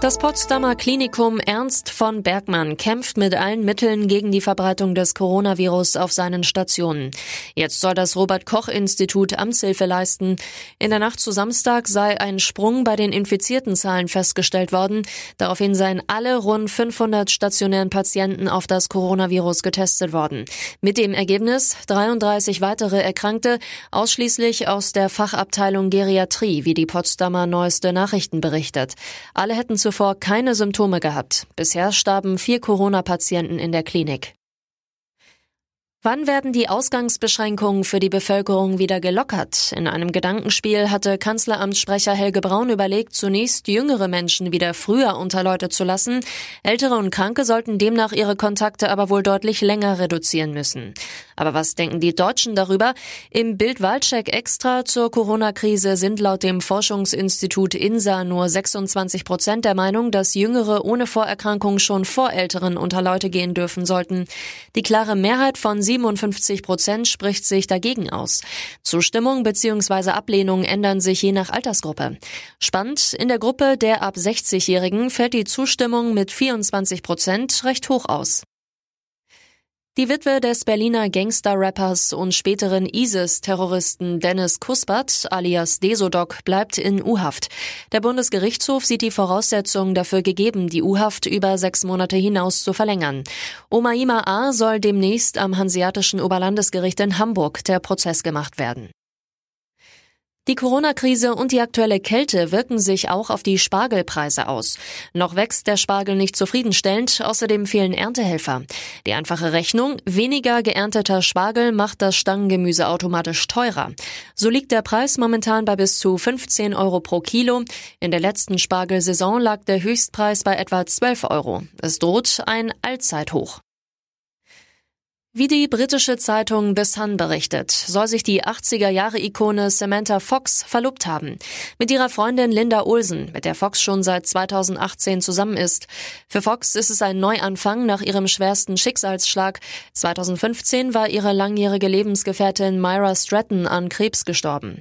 Das Potsdamer Klinikum Ernst von Bergmann kämpft mit allen Mitteln gegen die Verbreitung des Coronavirus auf seinen Stationen. Jetzt soll das Robert Koch Institut Amtshilfe leisten. In der Nacht zu Samstag sei ein Sprung bei den infizierten Zahlen festgestellt worden. Daraufhin seien alle rund 500 stationären Patienten auf das Coronavirus getestet worden. Mit dem Ergebnis 33 weitere Erkrankte, ausschließlich aus der Fachabteilung Geriatrie, wie die Potsdamer neueste Nachrichten berichtet. Alle hätten zu zuvor keine Symptome gehabt. Bisher starben vier Corona-Patienten in der Klinik. Wann werden die Ausgangsbeschränkungen für die Bevölkerung wieder gelockert? In einem Gedankenspiel hatte Kanzleramtssprecher Helge Braun überlegt, zunächst jüngere Menschen wieder früher unter Leute zu lassen. Ältere und Kranke sollten demnach ihre Kontakte aber wohl deutlich länger reduzieren müssen. Aber was denken die Deutschen darüber? Im Bild Wahlcheck extra zur Corona-Krise sind laut dem Forschungsinstitut INSA nur 26 Prozent der Meinung, dass Jüngere ohne Vorerkrankung schon vor Älteren unter Leute gehen dürfen sollten. Die klare Mehrheit von 57 Prozent spricht sich dagegen aus. Zustimmung bzw. Ablehnung ändern sich je nach Altersgruppe. Spannend, in der Gruppe der ab 60-Jährigen fällt die Zustimmung mit 24 Prozent recht hoch aus. Die Witwe des Berliner Gangster-Rappers und späteren ISIS-Terroristen Dennis Kuspert alias Desodok bleibt in U-Haft. Der Bundesgerichtshof sieht die Voraussetzungen dafür gegeben, die U-Haft über sechs Monate hinaus zu verlängern. Omaima A. soll demnächst am Hanseatischen Oberlandesgericht in Hamburg der Prozess gemacht werden. Die Corona-Krise und die aktuelle Kälte wirken sich auch auf die Spargelpreise aus. Noch wächst der Spargel nicht zufriedenstellend, außerdem fehlen Erntehelfer. Die einfache Rechnung, weniger geernteter Spargel macht das Stangengemüse automatisch teurer. So liegt der Preis momentan bei bis zu 15 Euro pro Kilo. In der letzten Spargelsaison lag der Höchstpreis bei etwa 12 Euro. Es droht ein Allzeithoch. Wie die britische Zeitung The Sun berichtet, soll sich die 80er-Jahre-Ikone Samantha Fox verlobt haben. Mit ihrer Freundin Linda Olsen, mit der Fox schon seit 2018 zusammen ist. Für Fox ist es ein Neuanfang nach ihrem schwersten Schicksalsschlag. 2015 war ihre langjährige Lebensgefährtin Myra Stratton an Krebs gestorben.